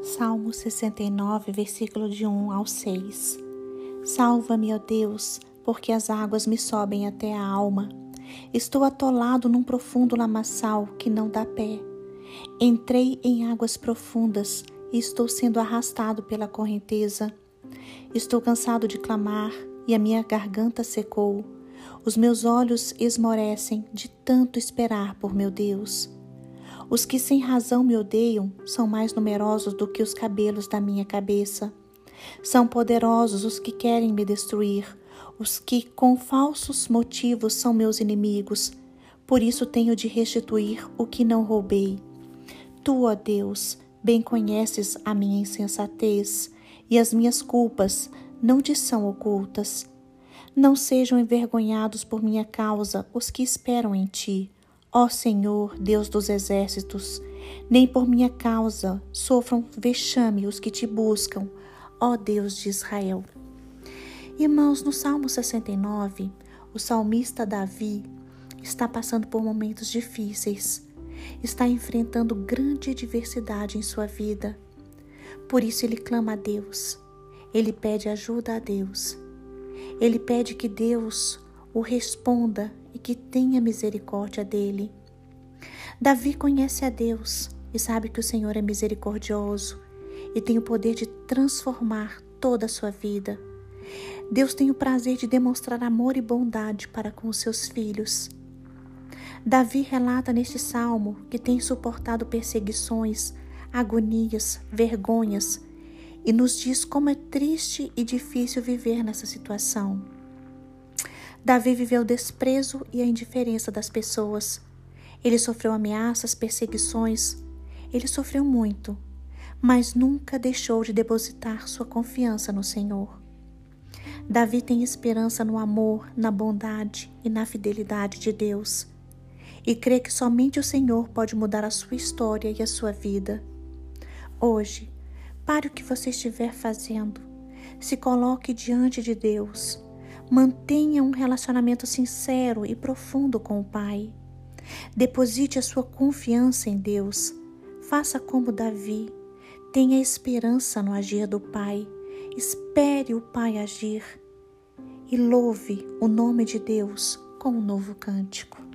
Salmo 69, versículo de 1 ao 6. Salva-me, ó Deus, porque as águas me sobem até a alma. Estou atolado num profundo lamaçal que não dá pé. Entrei em águas profundas e estou sendo arrastado pela correnteza. Estou cansado de clamar e a minha garganta secou. Os meus olhos esmorecem de tanto esperar por meu Deus. Os que sem razão me odeiam são mais numerosos do que os cabelos da minha cabeça. São poderosos os que querem me destruir, os que com falsos motivos são meus inimigos. Por isso tenho de restituir o que não roubei. Tu, ó Deus, bem conheces a minha insensatez e as minhas culpas não te são ocultas. Não sejam envergonhados por minha causa os que esperam em ti Ó Senhor, Deus dos exércitos, nem por minha causa sofram vexame os que te buscam, ó Deus de Israel. Irmãos, no Salmo 69, o salmista Davi está passando por momentos difíceis, está enfrentando grande adversidade em sua vida. Por isso ele clama a Deus, ele pede ajuda a Deus, ele pede que Deus o responda e que tenha misericórdia dele. Davi conhece a Deus e sabe que o Senhor é misericordioso e tem o poder de transformar toda a sua vida. Deus tem o prazer de demonstrar amor e bondade para com os seus filhos. Davi relata neste salmo que tem suportado perseguições, agonias, vergonhas e nos diz como é triste e difícil viver nessa situação. Davi viveu o desprezo e a indiferença das pessoas. Ele sofreu ameaças, perseguições. Ele sofreu muito, mas nunca deixou de depositar sua confiança no Senhor. Davi tem esperança no amor, na bondade e na fidelidade de Deus. E crê que somente o Senhor pode mudar a sua história e a sua vida. Hoje, pare o que você estiver fazendo. Se coloque diante de Deus Mantenha um relacionamento sincero e profundo com o Pai. Deposite a sua confiança em Deus. Faça como Davi. Tenha esperança no agir do Pai. Espere o Pai agir. E louve o nome de Deus com um novo cântico.